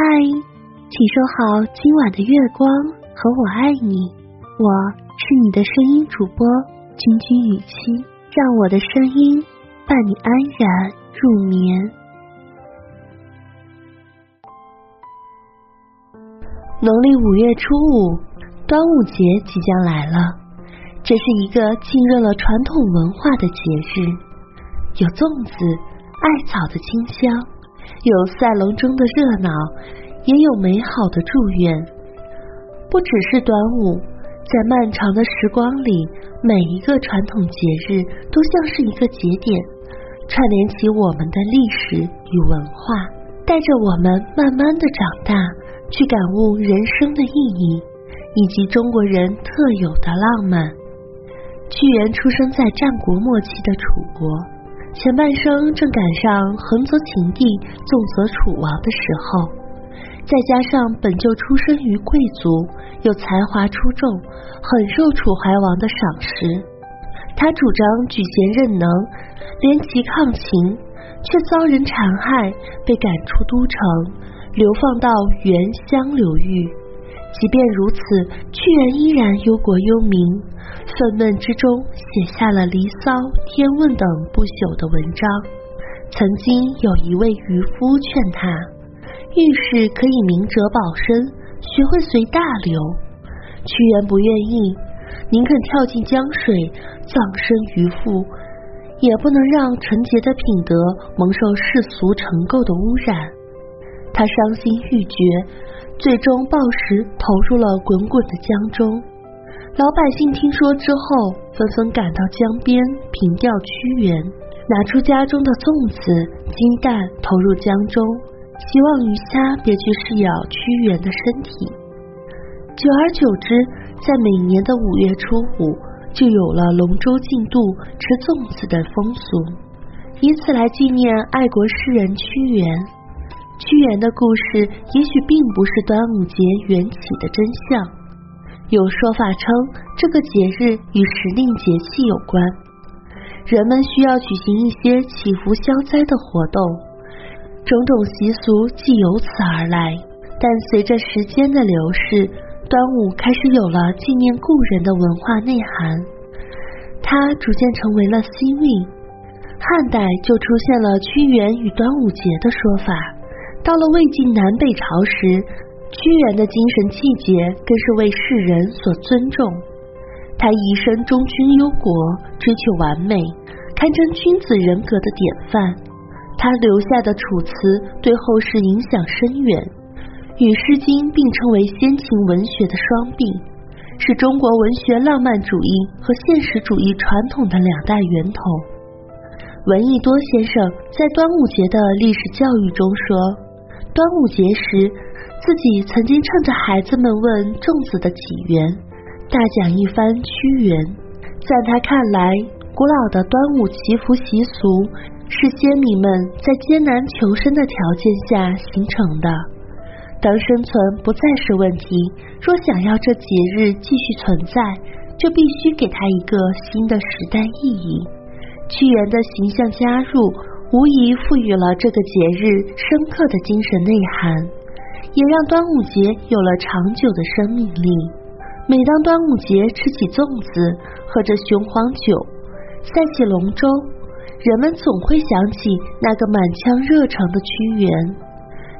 嗨，请收好今晚的月光和我爱你，我是你的声音主播君君雨期，让我的声音伴你安然入眠。农历五月初五，端午节即将来了，这是一个浸润了传统文化的节日，有粽子、艾草的清香。有赛龙舟的热闹，也有美好的祝愿。不只是端午，在漫长的时光里，每一个传统节日都像是一个节点，串联起我们的历史与文化，带着我们慢慢的长大，去感悟人生的意义，以及中国人特有的浪漫。屈原出生在战国末期的楚国。前半生正赶上横则秦帝，纵则楚王的时候，再加上本就出身于贵族，又才华出众，很受楚怀王的赏识。他主张举贤任能，联其抗秦，却遭人残害，被赶出都城，流放到原乡流域。即便如此，屈原依然忧国忧民。愤懑之中，写下了《离骚》《天问》等不朽的文章。曾经有一位渔夫劝他，遇事可以明哲保身，学会随大流。屈原不愿意，宁肯跳进江水，葬身鱼腹，也不能让纯洁的品德蒙受世俗尘垢的污染。他伤心欲绝，最终暴食，投入了滚滚的江中。老百姓听说之后，纷纷赶到江边凭吊屈原，拿出家中的粽子、金蛋投入江中，希望鱼虾别去噬咬屈原的身体。久而久之，在每年的五月初五，就有了龙舟竞渡、吃粽子的风俗，以此来纪念爱国诗人屈原。屈原的故事也许并不是端午节缘起的真相。有说法称，这个节日与时令节气有关，人们需要举行一些祈福消灾的活动，种种习俗即由此而来。但随着时间的流逝，端午开始有了纪念故人的文化内涵，它逐渐成为了新韵。汉代就出现了屈原与端午节的说法，到了魏晋南北朝时。屈原的精神气节更是为世人所尊重。他一生忠君忧国，追求完美，堪称君子人格的典范。他留下的楚辞对后世影响深远，与《诗经》并称为先秦文学的双璧，是中国文学浪漫主义和现实主义传统的两大源头。闻一多先生在端午节的历史教育中说：“端午节时。”自己曾经趁着孩子们问粽子的起源，大讲一番屈原。在他看来，古老的端午祈福习俗是先民们在艰难求生的条件下形成的。当生存不再是问题，若想要这节日继续存在，就必须给他一个新的时代意义。屈原的形象加入，无疑赋予了这个节日深刻的精神内涵。也让端午节有了长久的生命力。每当端午节吃起粽子，喝着雄黄酒，赛起龙舟，人们总会想起那个满腔热诚的屈原。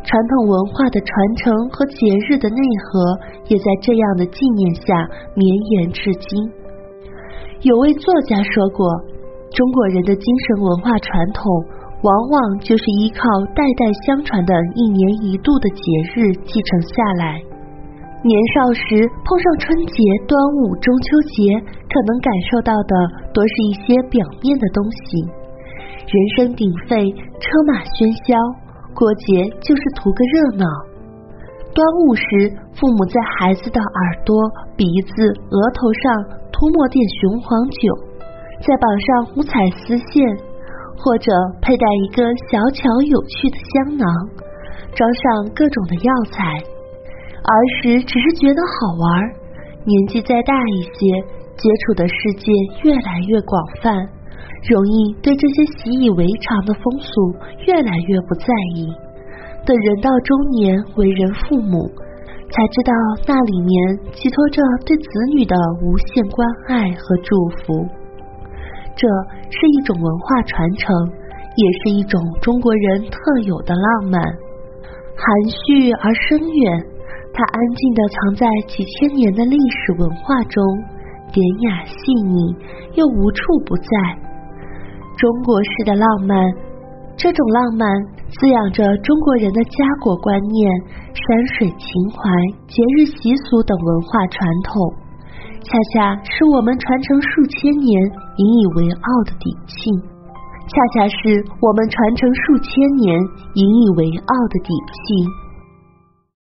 传统文化的传承和节日的内核，也在这样的纪念下绵延至今。有位作家说过，中国人的精神文化传统。往往就是依靠代代相传的一年一度的节日继承下来。年少时碰上春节、端午、中秋节，可能感受到的多是一些表面的东西。人声鼎沸，车马喧嚣，过节就是图个热闹。端午时，父母在孩子的耳朵、鼻子、额头上涂抹点雄黄酒，再绑上五彩丝线。或者佩戴一个小巧有趣的香囊，装上各种的药材。儿时只是觉得好玩，年纪再大一些，接触的世界越来越广泛，容易对这些习以为常的风俗越来越不在意。等等人到中年为人父母，才知道那里面寄托着对子女的无限关爱和祝福。这是一种文化传承，也是一种中国人特有的浪漫，含蓄而深远。它安静地藏在几千年的历史文化中，典雅细腻又无处不在。中国式的浪漫。这种浪漫滋养着中国人的家国观念、山水情怀、节日习俗等文化传统，恰恰是我们传承数千年引以为傲的底气，恰恰是我们传承数千年引以为傲的底气。